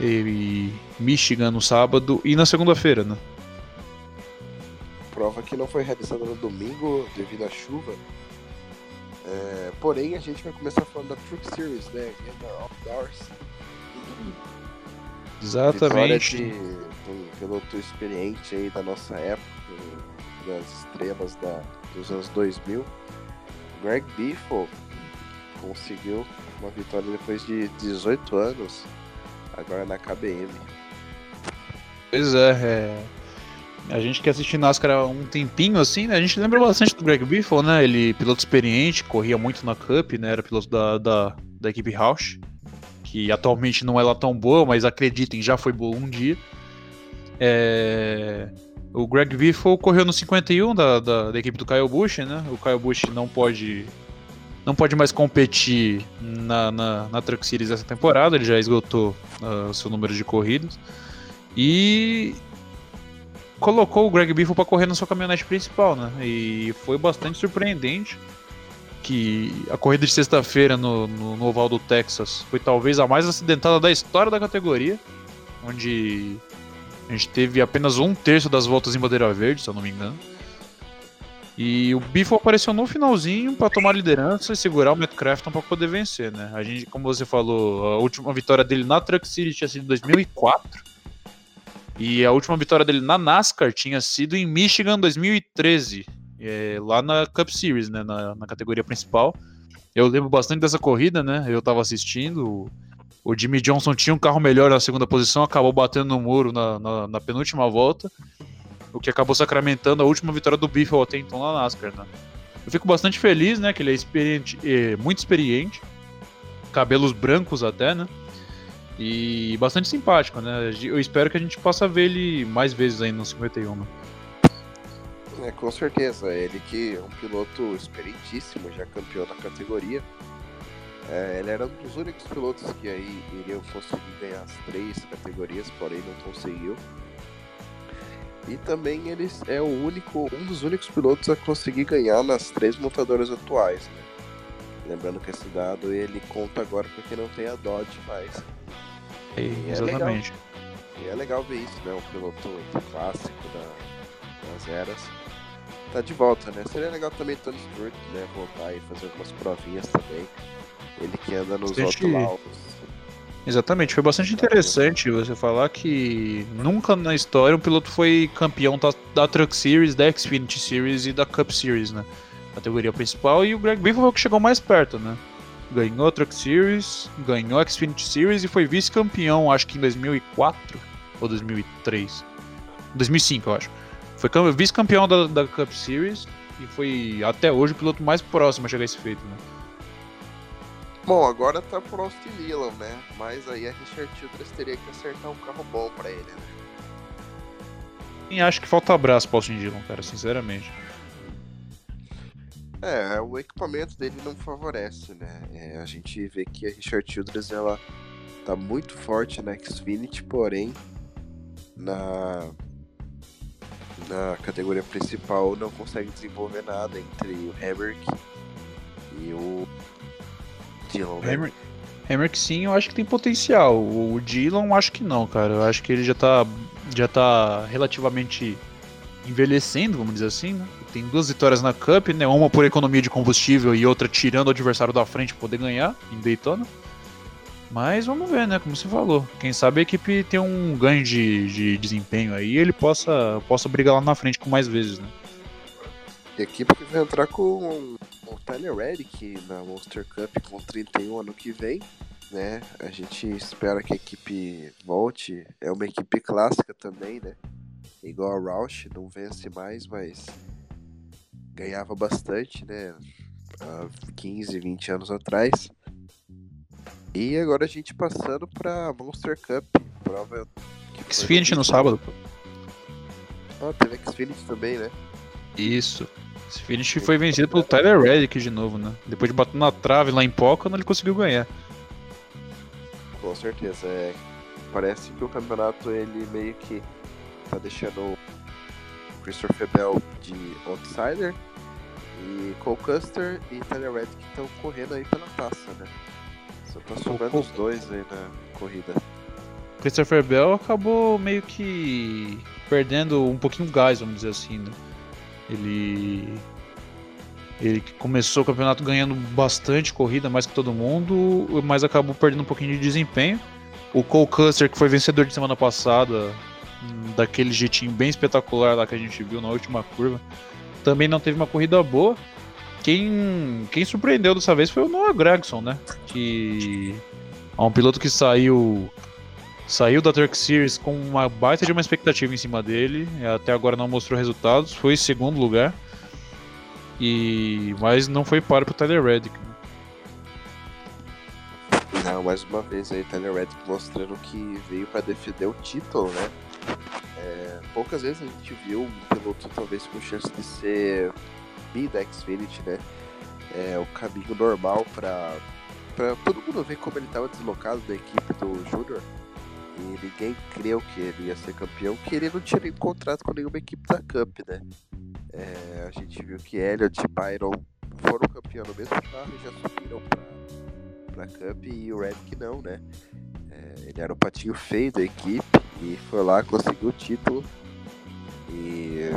e Michigan no sábado e na segunda-feira, né? Prova que não foi realizada no domingo devido à chuva. É, porém, a gente vai começar falando da Truck Series, né? Game Outdoors. Exatamente. Vitória de um piloto experiente aí da nossa época, das estrelas da, dos anos 2000. Greg Biffle conseguiu uma vitória depois de 18 anos, agora na KBM. Pois é, é... a gente que assiste NASCAR há um tempinho assim, né? A gente lembra bastante do Greg Biffle, né? Ele piloto experiente, corria muito na Cup, né? Era piloto da, da, da equipe Roush, que atualmente não é lá tão boa, mas acreditem, já foi boa um dia. É... O Greg Biffle correu no 51 da, da, da, equipe do Kyle Busch, né? O Kyle Busch não pode não pode mais competir na, na, na Truck Series essa temporada, ele já esgotou uh, seu número de corridas. E colocou o Greg Biffle para correr na sua caminhonete principal, né? E foi bastante surpreendente que a corrida de sexta-feira no, no, no oval do Texas foi talvez a mais acidentada da história da categoria, onde a gente teve apenas um terço das voltas em bandeira verde, se eu não me engano. E o Biffle apareceu no finalzinho para tomar liderança e segurar o Matt Crafton para poder vencer, né? A gente, como você falou, a última vitória dele na Truck City tinha sido em 2004. E a última vitória dele na NASCAR tinha sido em Michigan 2013, é, lá na Cup Series, né, na, na, categoria principal. Eu lembro bastante dessa corrida, né? Eu estava assistindo. O Jimmy Johnson tinha um carro melhor na segunda posição, acabou batendo no muro na, na, na penúltima volta, o que acabou sacramentando a última vitória do Biffle até então na NASCAR. Né? Eu fico bastante feliz, né, que ele é experiente, é, muito experiente, cabelos brancos até, né? E bastante simpático, né? Eu espero que a gente possa ver ele mais vezes ainda no 51. Né? É, com certeza. Ele que é um piloto experientíssimo, já campeão da categoria. É, ele era um dos únicos pilotos que aí iriam conseguir ganhar as três categorias, porém não conseguiu. E também ele é o único, um dos únicos pilotos a conseguir ganhar nas três montadoras atuais. Né? Lembrando que esse dado ele conta agora porque não tem a Dodge mais. E Exatamente. É e é legal ver isso, né? Um piloto clássico da, das eras. Tá de volta, né? Seria legal também Tony Stewart, né? Voltar e fazer algumas provinhas também. Ele que anda nos bastante... outros Exatamente, foi bastante interessante você falar que nunca na história um piloto foi campeão da, da Truck Series, da Xfinity Series e da Cup Series, né? Categoria principal, e o Greg Biffle foi o que chegou mais perto, né? Ganhou a Truck Series, ganhou a Xfinity Series e foi vice-campeão, acho que em 2004 ou 2003. 2005, eu acho. Foi vice-campeão da, da Cup Series e foi até hoje o piloto mais próximo a chegar a esse feito, né? Bom, agora tá pro Austin Dillon, né? Mas aí a Richard Childress teria que acertar um carro bom pra ele, né? E acho que falta abraço pro Austin Dillon, cara, sinceramente. É, o equipamento dele não favorece, né? É, a gente vê que a Richard Childress, ela tá muito forte na Xfinity, porém na na categoria principal não consegue desenvolver nada entre o Hamrick e o Dillon, né? Hamrick sim, eu acho que tem potencial. O Dillon, acho que não, cara. Eu acho que ele já tá, já tá relativamente envelhecendo, vamos dizer assim, né? Tem duas vitórias na Cup, né? Uma por economia de combustível e outra tirando o adversário da frente para poder ganhar em Daytona. Mas vamos ver, né? Como você falou. Quem sabe a equipe tem um ganho de, de desempenho aí e ele possa, possa brigar lá na frente com mais vezes, né? equipe que vai entrar com o Tyler Reddick na Monster Cup com 31 ano que vem, né? A gente espera que a equipe volte. É uma equipe clássica também, né? Igual a Roush, não vence mais, mas ganhava bastante, né? Há 15, 20 anos atrás. E agora a gente passando pra Monster Cup, prova Xfinity no sábado. Ah, teve Xfinity também, né? Isso. Xfinity foi vencido pelo Tyler Reddick de novo, né? Depois de bater na trave lá em Pocono, ele conseguiu ganhar. Com certeza. É... Parece que o campeonato ele meio que tá deixando o Christopher Bell de outsider e Cole Custer e Tyler Reddick estão correndo aí pela taça, né? Só tá sobrando os dois aí na corrida. Christopher Bell acabou meio que perdendo um pouquinho o gás, vamos dizer assim, né? Ele ele começou o campeonato ganhando bastante corrida, mais que todo mundo, mas acabou perdendo um pouquinho de desempenho. O Cole Custer, que foi vencedor de semana passada, daquele jeitinho bem espetacular lá que a gente viu na última curva, também não teve uma corrida boa. Quem, quem surpreendeu dessa vez foi o Noah Gregson, né? Que é um piloto que saiu saiu da Turk Series com uma baita de uma expectativa em cima dele. Até agora não mostrou resultados, foi em segundo lugar. E mas não foi para o Tyler Reddick. Né? Não, mais uma vez aí Tyler Reddick mostrando que veio para defender o título, né? É, poucas vezes a gente viu um piloto talvez com chance de ser B da Xfinity, né? É o caminho normal para para todo mundo ver como ele estava deslocado da equipe do Júnior e ninguém creu que ele ia ser campeão, que ele não tinha nenhum contrato com nenhuma equipe da Cup, né? É, a gente viu que Elliott e Byron foram campeão no mesmo carro e já subiram pra, pra Cup e o Reddick não, né? É, ele era o patinho feio da equipe e foi lá, conseguiu o título e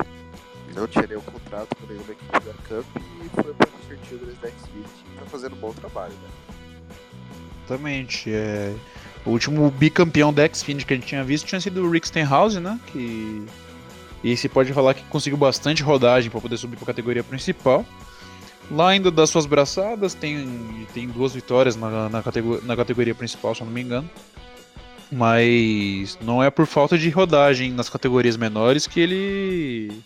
não tinha nenhum contrato com nenhuma equipe da Cup e foi para o Children's da Xfinity tá fazendo um bom trabalho, né? Exatamente. É... O último bicampeão da Xfinity que a gente tinha visto tinha sido o Rick Stenhouse, né? Que e se pode falar que conseguiu bastante rodagem para poder subir para a categoria principal. Lá ainda das suas braçadas, tem, tem duas vitórias na, na, na categoria principal, se eu não me engano. Mas não é por falta de rodagem nas categorias menores que ele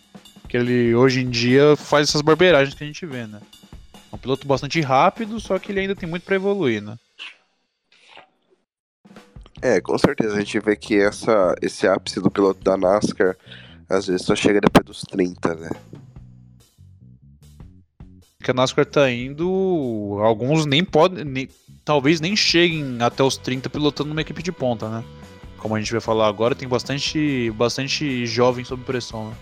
que ele hoje em dia faz essas barbeiragens que a gente vê, né? É um piloto bastante rápido, só que ele ainda tem muito para evoluir, né? É, com certeza. A gente vê que essa, esse ápice do piloto da NASCAR às vezes só chega depois dos 30, né? Que a NASCAR tá indo. Alguns nem podem. Talvez nem cheguem até os 30 pilotando numa equipe de ponta, né? Como a gente vai falar agora, tem bastante, bastante jovem sob pressão, né?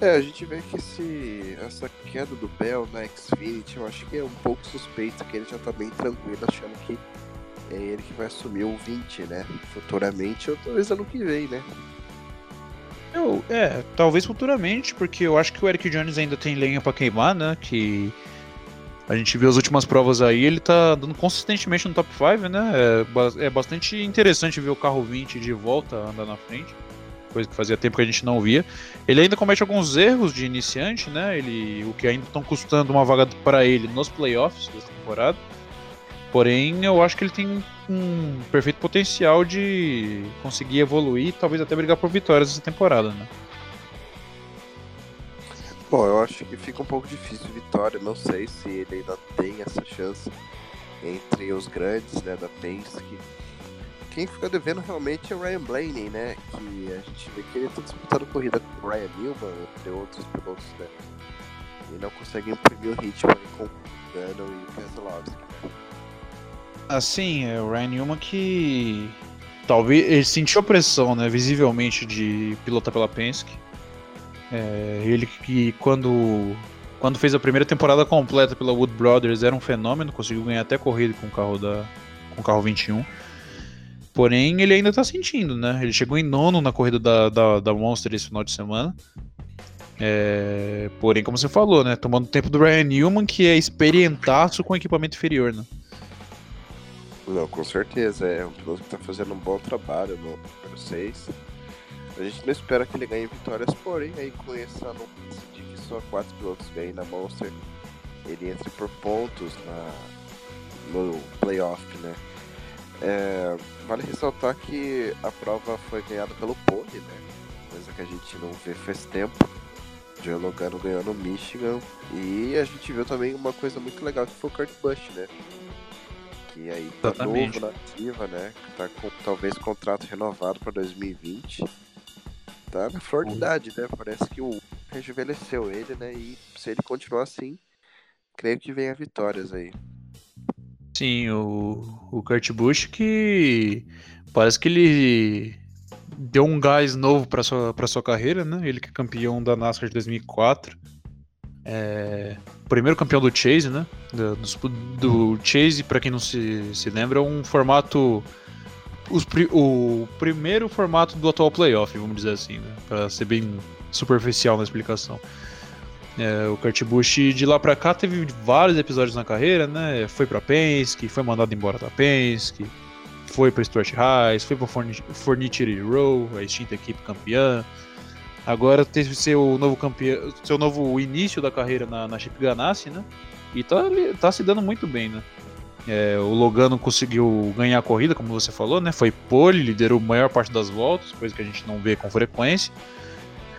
É, a gente vê que esse, essa queda do Bell na Xfinity, eu acho que é um pouco suspeito, que ele já tá bem tranquilo, achando que é ele que vai assumir o 20, né? Futuramente, ou talvez ano que vem, né? Eu, é, talvez futuramente, porque eu acho que o Eric Jones ainda tem lenha para queimar, né? Que a gente viu as últimas provas aí, ele tá dando consistentemente no top 5, né? É, é bastante interessante ver o carro 20 de volta andar na frente, coisa que fazia tempo que a gente não via. Ele ainda comete alguns erros de iniciante, né? Ele, o que ainda estão custando uma vaga para ele nos playoffs dessa temporada. Porém, eu acho que ele tem um perfeito potencial de conseguir evoluir e talvez até brigar por vitórias essa temporada, né? Bom, eu acho que fica um pouco difícil vitória. Não sei se ele ainda tem essa chance entre os grandes, né, da Penske. Quem fica devendo realmente é o Ryan Blaney, né? Que a gente vê que ele está disputando corrida com o Ryan Newman, entre outros pilotos, né? E não consegue imprimir o ritmo aí com o Dano e o Keselowski, né? Assim, é o Ryan Newman que talvez ele sentiu a pressão, né, visivelmente de pilotar pela Penske. É, ele que quando quando fez a primeira temporada completa pela Wood Brothers era um fenômeno, conseguiu ganhar até corrida com o carro da com o carro 21. Porém, ele ainda tá sentindo, né? Ele chegou em nono na corrida da, da, da Monster esse final de semana. É, porém, como você falou, né? Tomando tempo do Ryan Newman, que é experientaço com equipamento inferior, né? Não, com certeza. É um piloto que tá fazendo um bom trabalho no número 6. A gente não espera que ele ganhe vitórias, porém, aí com essa notícia de que só quatro pilotos ganhem na Monster, ele entre por pontos na, no playoff, né? É, vale ressaltar que a prova foi ganhada pelo Pony, né? Coisa que a gente não vê faz tempo. Joe Logano ganhou no Michigan. E a gente viu também uma coisa muito legal que foi o Kurt Busch, né? Que aí tá Exatamente. novo na ativa, né? Que tá com talvez contrato renovado para 2020. Tá na flor de idade, né? Parece que o rejuvenesceu ele, né? E se ele continuar assim, creio que venha vitórias aí. Sim, o, o Kurt Busch que parece que ele deu um gás novo para sua para sua carreira, né? Ele que é campeão da NASCAR de 2004. É, primeiro campeão do Chase, né? Do, do Chase, para quem não se, se lembra, é um formato os, o primeiro formato do atual playoff, vamos dizer assim, né? Para ser bem superficial na explicação. É, o Kurt Busch de lá pra cá teve vários episódios na carreira, né? Foi pra Penske, foi mandado embora da Penske, foi pra Stuart Rice, foi pra Fornitiri Row, a extinta equipe campeã. Agora teve seu novo campeão, seu novo início da carreira na, na Chip Ganassi, né? E tá, tá se dando muito bem, né? É, o Logano conseguiu ganhar a corrida, como você falou, né? Foi pole, liderou a maior parte das voltas, coisa que a gente não vê com frequência.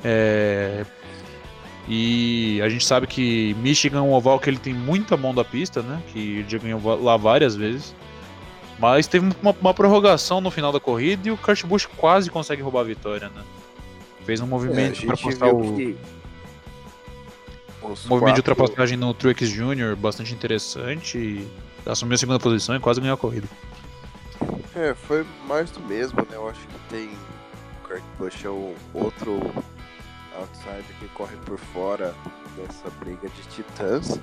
É, e a gente sabe que Michigan é um oval que ele tem muita mão da pista, né? Que ele já ganhou lá várias vezes. Mas teve uma, uma prorrogação no final da corrida e o Kurt Busch quase consegue roubar a vitória, né? Fez um movimento é, para passar o. Que... movimento quatro... de ultrapassagem no Truex Jr. bastante interessante. E assumiu a segunda posição e quase ganhou a corrida. É, foi mais do mesmo, né? Eu acho que tem. O Kurt Busch é o outro outsider que corre por fora dessa briga de titãs.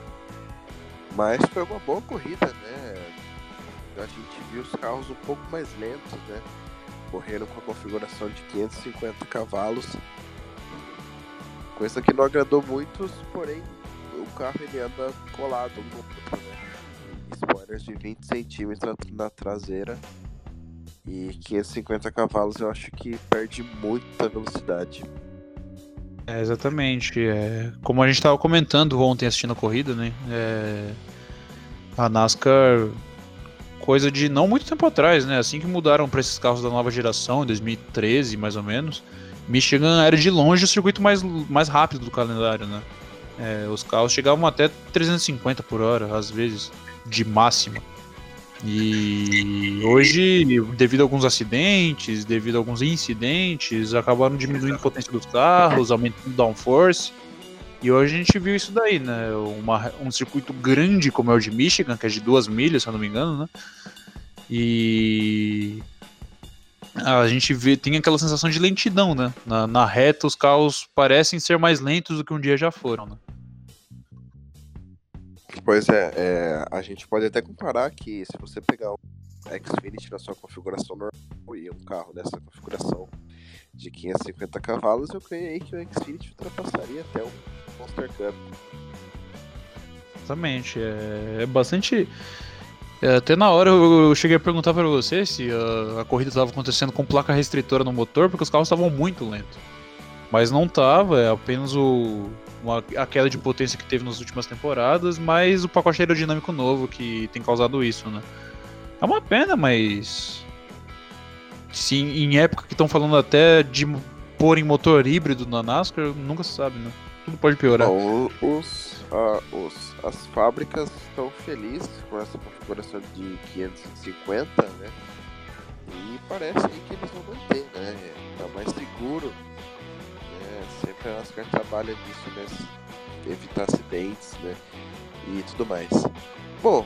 Mas foi uma boa corrida, né? A gente viu os carros um pouco mais lentos, né? Correram com a configuração de 550 cavalos. Coisa que não agradou muitos, porém o carro ele anda colado no outro, né? Spoilers de 20 centímetros na traseira. E 550 cavalos eu acho que perde muita velocidade. É, exatamente. É, como a gente estava comentando ontem assistindo a corrida, né? É, a NASCAR, coisa de não muito tempo atrás, né? Assim que mudaram para esses carros da nova geração, em 2013 mais ou menos, Michigan era de longe o circuito mais, mais rápido do calendário, né? É, os carros chegavam até 350 por hora, às vezes, de máxima. E hoje, devido a alguns acidentes, devido a alguns incidentes, acabaram diminuindo a potência dos carros, aumentando o downforce. E hoje a gente viu isso daí, né? Uma, um circuito grande como é o de Michigan, que é de duas milhas, se eu não me engano, né? E a gente vê, tem aquela sensação de lentidão, né? Na, na reta, os carros parecem ser mais lentos do que um dia já foram, né? Pois é, é, a gente pode até comparar que se você pegar o Xfinity na sua configuração normal e um carro dessa configuração de 550 cavalos, eu creio que o Xfinity ultrapassaria até o Monster Cup. Exatamente, é, é bastante. É, até na hora eu cheguei a perguntar para você se a, a corrida estava acontecendo com placa restritora no motor, porque os carros estavam muito lentos. Mas não tava, é apenas o, uma, a queda de potência que teve nas últimas temporadas, mas o pacote aerodinâmico novo que tem causado isso, né? É uma pena, mas. Sim, em época que estão falando até de pôr em motor híbrido na NASCAR, nunca se sabe, né? Tudo pode piorar. Bom, os, uh, os, as fábricas estão felizes com essa configuração de 550, né? E parece que eles vão manter, né? Tá mais seguro sempre a NASCAR trabalha nisso, né? Evitar acidentes, né? E tudo mais. Bom,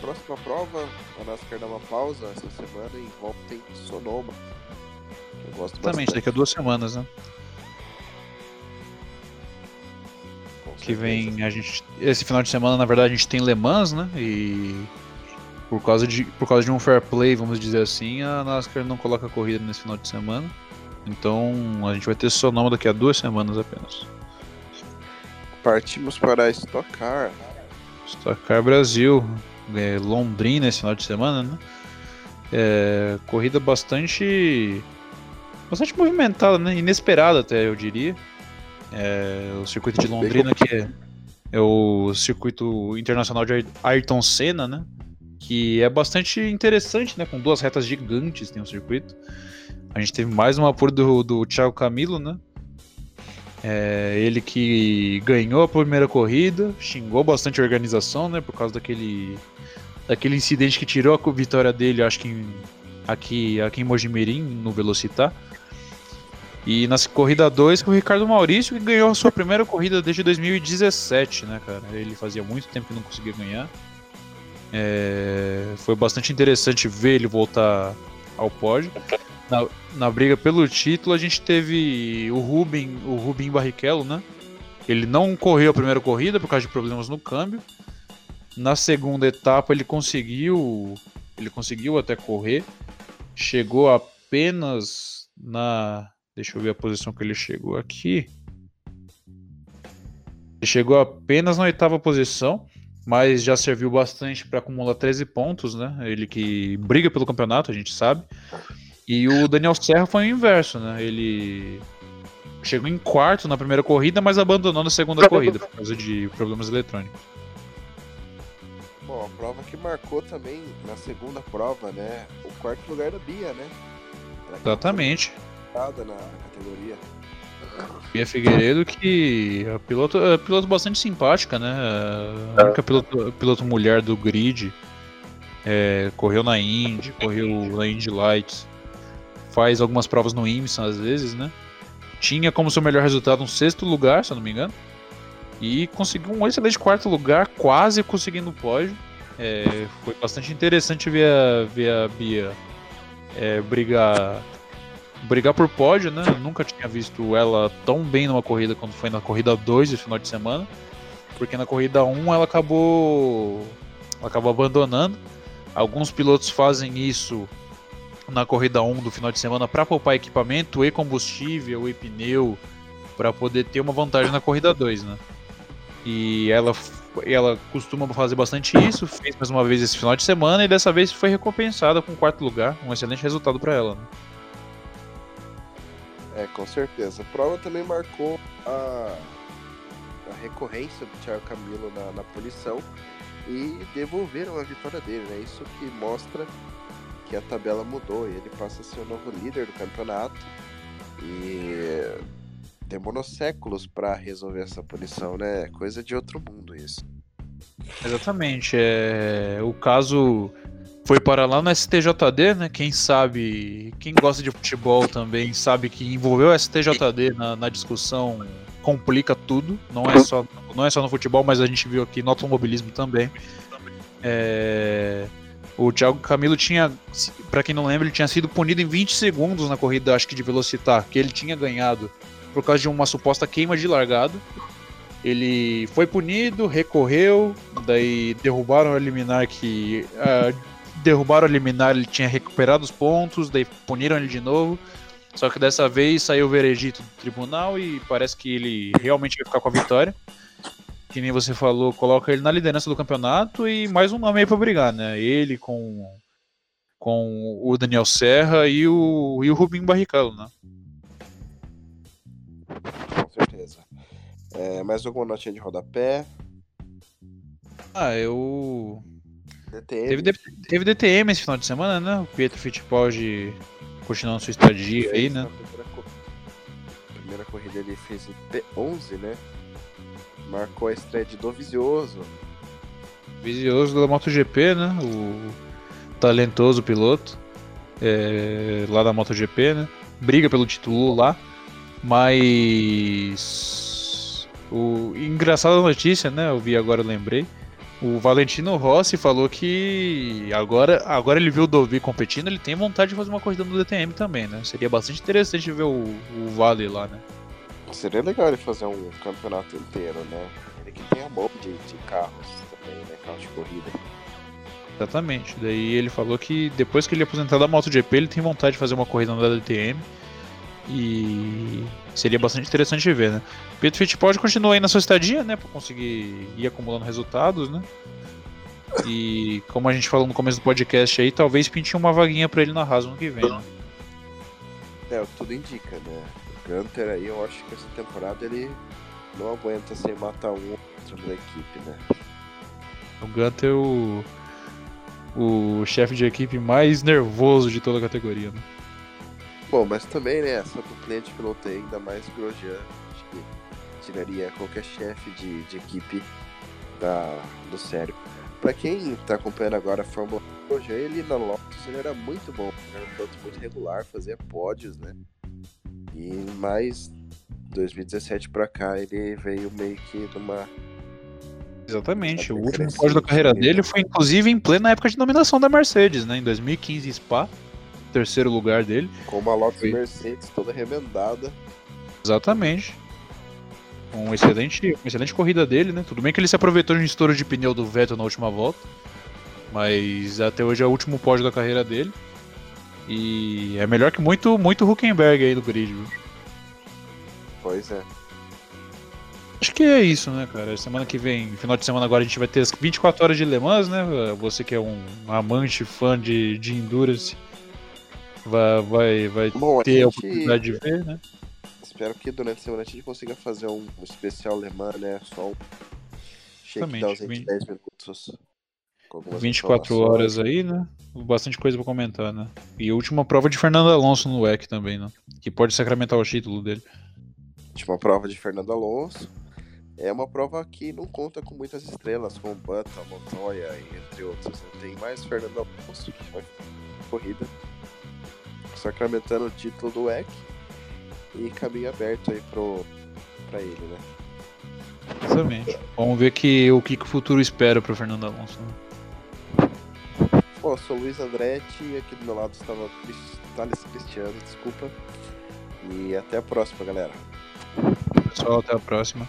próxima prova, a NASCAR dá uma pausa essa semana e volta em Sonoma. Eu gosto Exatamente, daqui a duas semanas, né? que vem a gente esse final de semana na verdade a gente tem Le Mans né e por causa de por causa de um fair play vamos dizer assim a NASCAR não coloca corrida nesse final de semana então a gente vai ter Sonoma daqui a duas semanas apenas. Partimos para Stock Car. Stock Car Brasil, é, Londrina esse final de semana, né? É, corrida bastante bastante movimentada, né? Inesperada até eu diria. É, o circuito de Londrina que é é o circuito internacional de Ayrton Senna, né? Que é bastante interessante, né? Com duas retas gigantes tem um circuito. A gente teve mais uma por do, do Thiago Camilo, né? É, ele que ganhou a primeira corrida, xingou bastante a organização, né? Por causa daquele, daquele incidente que tirou a vitória dele, acho que em, aqui, aqui em Mojimirim, no Velocitar. E na corrida 2 com o Ricardo Maurício, que ganhou a sua primeira corrida desde 2017, né, cara? Ele fazia muito tempo que não conseguia ganhar. É, foi bastante interessante ver ele voltar ao pódio. Na, na briga pelo título, a gente teve o Rubem, o Rubem Barrichello, né? Ele não correu a primeira corrida por causa de problemas no câmbio. Na segunda etapa ele conseguiu, ele conseguiu até correr. Chegou apenas na, deixa eu ver a posição que ele chegou aqui. Ele chegou apenas na oitava posição, mas já serviu bastante para acumular 13 pontos, né? Ele que briga pelo campeonato, a gente sabe. E o Daniel Serra foi o inverso, né? Ele chegou em quarto na primeira corrida, mas abandonou na segunda corrida por causa de problemas eletrônicos. Bom, a prova que marcou também na segunda prova, né? O quarto lugar da Bia, né? Exatamente. Na categoria. Bia Figueiredo, que é piloto, é piloto bastante simpática, né? A única piloto, piloto mulher do grid. É, correu na Indy, correu na Indy Lights faz algumas provas no IMSA às vezes, né? Tinha como seu melhor resultado um sexto lugar, se eu não me engano. E conseguiu um excelente quarto lugar, quase conseguindo o pódio. É, foi bastante interessante ver a, ver a Bia é, brigar brigar por pódio, né? Eu nunca tinha visto ela tão bem numa corrida quando foi na corrida 2 esse final de semana. Porque na corrida 1 ela acabou ela acabou abandonando. Alguns pilotos fazem isso na corrida 1 do final de semana para poupar equipamento e combustível e pneu para poder ter uma vantagem na corrida 2, né? E ela, ela costuma fazer bastante isso, fez mais uma vez esse final de semana e dessa vez foi recompensada com quarto lugar, um excelente resultado para ela. Né? É, com certeza. A prova também marcou a, a recorrência do Thiago Camilo na, na punição e devolveram a vitória dele, né? Isso que mostra que a tabela mudou e ele passa a ser o novo líder do campeonato. E demorou séculos para resolver essa punição, né? Coisa de outro mundo isso. Exatamente. É... O caso foi para lá no STJD, né? Quem sabe, quem gosta de futebol também sabe que envolveu o STJD na, na discussão complica tudo. Não é só não é só no futebol, mas a gente viu aqui no automobilismo também. É... O Thiago Camilo tinha, para quem não lembra, ele tinha sido punido em 20 segundos na corrida, acho que de Velocitar, que ele tinha ganhado por causa de uma suposta queima de largado. Ele foi punido, recorreu, daí derrubaram o liminar que uh, derrubaram o liminar, ele tinha recuperado os pontos, daí puniram ele de novo. Só que dessa vez saiu o veredito do tribunal e parece que ele realmente vai ficar com a vitória que nem você falou, coloca ele na liderança do campeonato e mais um nome aí pra brigar, né? Ele com, com o Daniel Serra e o, e o Rubinho Barrichello, né? Com certeza. É, mais alguma notinha de rodapé? Ah, eu. DTM. Teve, teve DTM esse final de semana, né? O Pietro Fittipaldi continuando sua estadia aí, né? Primeira corrida ele fez em P11, né? marcou a estreia de Dovizioso. Vizioso da MotoGP, né? O talentoso piloto é, lá da MotoGP, né? Briga pelo título lá, mas o engraçada notícia, né? Eu vi agora, lembrei. O Valentino Rossi falou que agora, agora ele viu o Dovi competindo, ele tem vontade de fazer uma corrida no DTM também, né? Seria bastante interessante ver o, o Vale lá, né? Seria legal ele fazer um campeonato inteiro, né? Ele que tem amor de, de carros também, né? Carros de corrida. Exatamente. Daí ele falou que depois que ele aposentar da MotoGP, ele tem vontade de fazer uma corrida na DTM. E seria bastante interessante de ver, né? Pedro Fittipaldi continua aí na sua estadia, né? Pra conseguir ir acumulando resultados, né? E como a gente falou no começo do podcast aí, talvez pinte uma vaguinha pra ele na Haas no que vem, né? É, tudo indica, né? Gunter aí, eu acho que essa temporada ele não aguenta sem matar um ou outro da equipe, né? O Gunter é o, o chefe de equipe mais nervoso de toda a categoria, né? Bom, mas também, né, essa duplinha de piloto aí, ainda mais Grosjean, acho que tiraria qualquer chefe de, de equipe da, do sério. Pra quem tá acompanhando agora a Fórmula 1, Grosjean, ele na Lotus ele era muito bom, era um piloto muito regular, fazia pódios, né? E mais 2017 pra cá ele veio meio que numa Exatamente. O último pódio da carreira dele foi inclusive em plena época de dominação da Mercedes, né? Em 2015 Spa, terceiro lugar dele. com uma Lotus Foi. Mercedes toda remendada. Exatamente. Um excelente, uma excelente corrida dele, né? Tudo bem que ele se aproveitou de um estouro de pneu do Vettel na última volta, mas até hoje é o último pódio da carreira dele. E é melhor que muito, muito Huckenberg aí no grid, viu? Pois é. Acho que é isso, né, cara? Semana que vem, final de semana agora, a gente vai ter as 24 horas de Le Mans, né? Você que é um amante, fã de, de Endurance, vai, vai, vai Bom, a ter a gente oportunidade de ver, né? espero que durante a semana a gente consiga fazer um especial alemã, né? Só um shakedownzinho de vinte- 10 minutos. com algumas 24 informações. horas aí, né? Bastante coisa pra comentar, né? E a última prova de Fernando Alonso no WEC também, né? Que pode sacramentar o título dele. Última prova de Fernando Alonso. É uma prova que não conta com muitas estrelas, como Button, Montoya, entre outros. Tem mais Fernando Alonso que vai corrida, sacramentando o título do WEC e caminho aberto aí pro, pra ele, né? Exatamente. Vamos ver que, o que, que o futuro espera pro Fernando Alonso. Né? Bom, eu sou o Luiz Andretti e aqui do meu lado estava Thales Cristiano, desculpa. E até a próxima, galera. Pessoal, até a próxima.